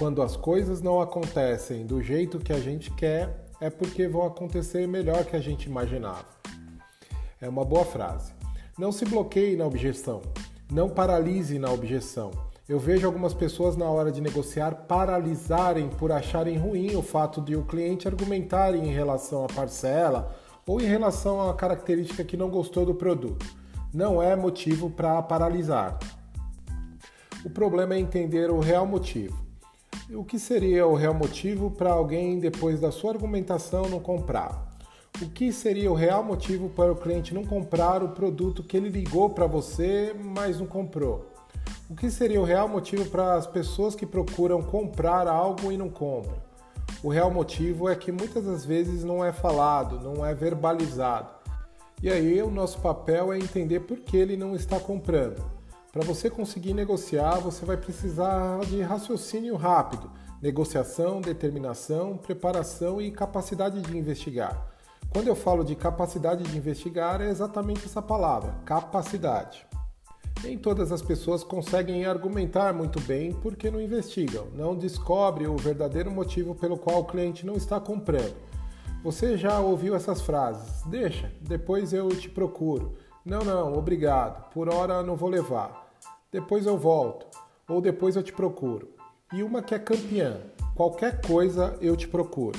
quando as coisas não acontecem do jeito que a gente quer, é porque vão acontecer melhor que a gente imaginava. É uma boa frase. Não se bloqueie na objeção. Não paralise na objeção. Eu vejo algumas pessoas na hora de negociar paralisarem por acharem ruim o fato de o cliente argumentar em relação à parcela ou em relação à característica que não gostou do produto. Não é motivo para paralisar. O problema é entender o real motivo. O que seria o real motivo para alguém, depois da sua argumentação, não comprar? O que seria o real motivo para o cliente não comprar o produto que ele ligou para você, mas não comprou? O que seria o real motivo para as pessoas que procuram comprar algo e não compram? O real motivo é que muitas das vezes não é falado, não é verbalizado. E aí o nosso papel é entender por que ele não está comprando. Para você conseguir negociar, você vai precisar de raciocínio rápido, negociação, determinação, preparação e capacidade de investigar. Quando eu falo de capacidade de investigar, é exatamente essa palavra, capacidade. Nem todas as pessoas conseguem argumentar muito bem porque não investigam, não descobrem o verdadeiro motivo pelo qual o cliente não está comprando. Você já ouviu essas frases? Deixa, depois eu te procuro. Não, não, obrigado. Por hora não vou levar. Depois eu volto. Ou depois eu te procuro. E uma que é campeã: qualquer coisa eu te procuro.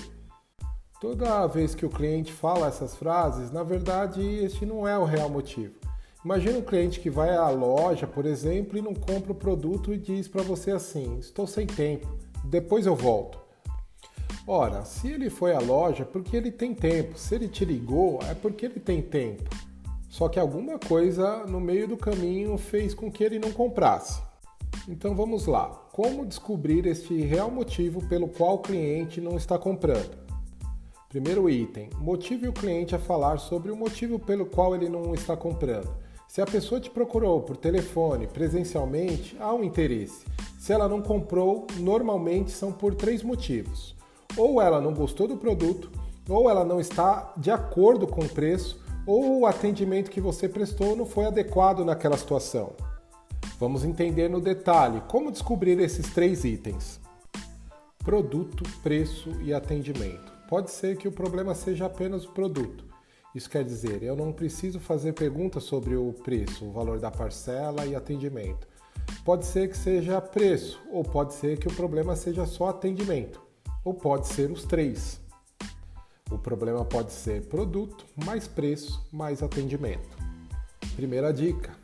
Toda vez que o cliente fala essas frases, na verdade, este não é o real motivo. Imagina um cliente que vai à loja, por exemplo, e não compra o produto e diz para você assim: estou sem tempo, depois eu volto. Ora, se ele foi à loja, é porque ele tem tempo. Se ele te ligou, é porque ele tem tempo. Só que alguma coisa no meio do caminho fez com que ele não comprasse. Então vamos lá. Como descobrir este real motivo pelo qual o cliente não está comprando? Primeiro item: motive o cliente a falar sobre o motivo pelo qual ele não está comprando. Se a pessoa te procurou por telefone, presencialmente, há um interesse. Se ela não comprou, normalmente são por três motivos: ou ela não gostou do produto, ou ela não está de acordo com o preço, ou o atendimento que você prestou não foi adequado naquela situação. Vamos entender no detalhe como descobrir esses três itens: produto, preço e atendimento. Pode ser que o problema seja apenas o produto isso quer dizer, eu não preciso fazer perguntas sobre o preço, o valor da parcela e atendimento. Pode ser que seja preço, ou pode ser que o problema seja só atendimento, ou pode ser os três. O problema pode ser produto, mais preço, mais atendimento. Primeira dica: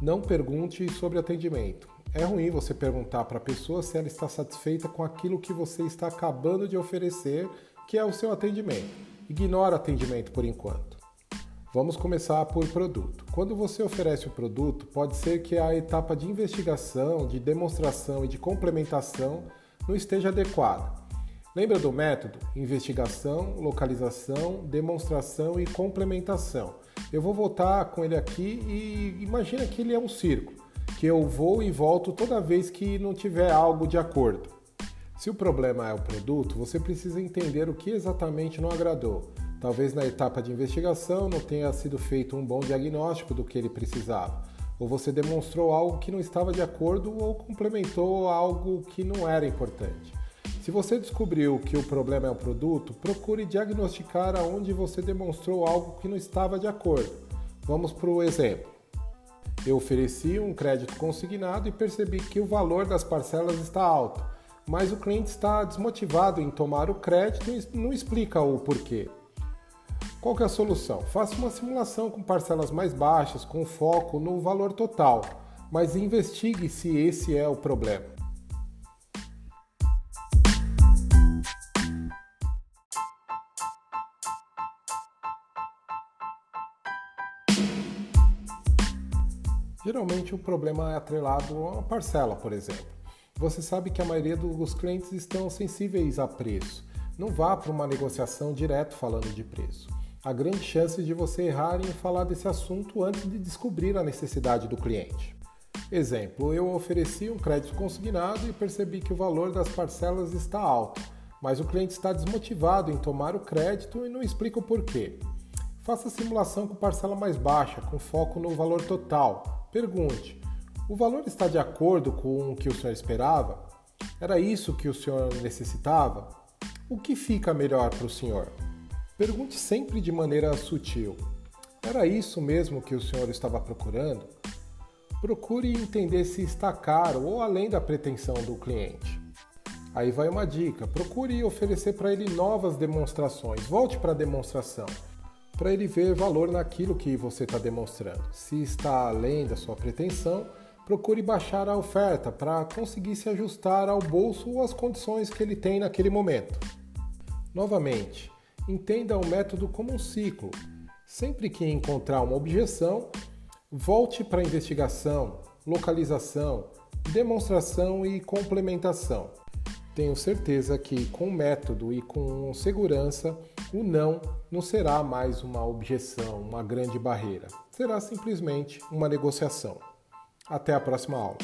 não pergunte sobre atendimento. É ruim você perguntar para a pessoa se ela está satisfeita com aquilo que você está acabando de oferecer, que é o seu atendimento. Ignora atendimento por enquanto. Vamos começar por produto. Quando você oferece o produto, pode ser que a etapa de investigação, de demonstração e de complementação não esteja adequada. Lembra do método? Investigação, localização, demonstração e complementação. Eu vou voltar com ele aqui e imagina que ele é um circo, que eu vou e volto toda vez que não tiver algo de acordo. Se o problema é o produto, você precisa entender o que exatamente não agradou. Talvez na etapa de investigação não tenha sido feito um bom diagnóstico do que ele precisava, ou você demonstrou algo que não estava de acordo ou complementou algo que não era importante. Se você descobriu que o problema é o produto, procure diagnosticar aonde você demonstrou algo que não estava de acordo. Vamos para o exemplo. Eu ofereci um crédito consignado e percebi que o valor das parcelas está alto mas o cliente está desmotivado em tomar o crédito e não explica o porquê. Qual é a solução? Faça uma simulação com parcelas mais baixas, com foco no valor total, mas investigue se esse é o problema. Geralmente o problema é atrelado a parcela, por exemplo. Você sabe que a maioria dos clientes estão sensíveis a preço. Não vá para uma negociação direto falando de preço. Há grande chance de você errar em falar desse assunto antes de descobrir a necessidade do cliente. Exemplo, eu ofereci um crédito consignado e percebi que o valor das parcelas está alto, mas o cliente está desmotivado em tomar o crédito e não explica o porquê. Faça simulação com parcela mais baixa, com foco no valor total. Pergunte: o valor está de acordo com o que o senhor esperava? Era isso que o senhor necessitava? O que fica melhor para o senhor? Pergunte sempre de maneira sutil. Era isso mesmo que o senhor estava procurando? Procure entender se está caro ou além da pretensão do cliente. Aí vai uma dica: procure oferecer para ele novas demonstrações. Volte para a demonstração, para ele ver valor naquilo que você está demonstrando. Se está além da sua pretensão, procure baixar a oferta para conseguir se ajustar ao bolso ou às condições que ele tem naquele momento. Novamente, entenda o método como um ciclo. Sempre que encontrar uma objeção, volte para a investigação, localização, demonstração e complementação. Tenho certeza que com método e com segurança, o não não será mais uma objeção, uma grande barreira. Será simplesmente uma negociação. Até a próxima aula.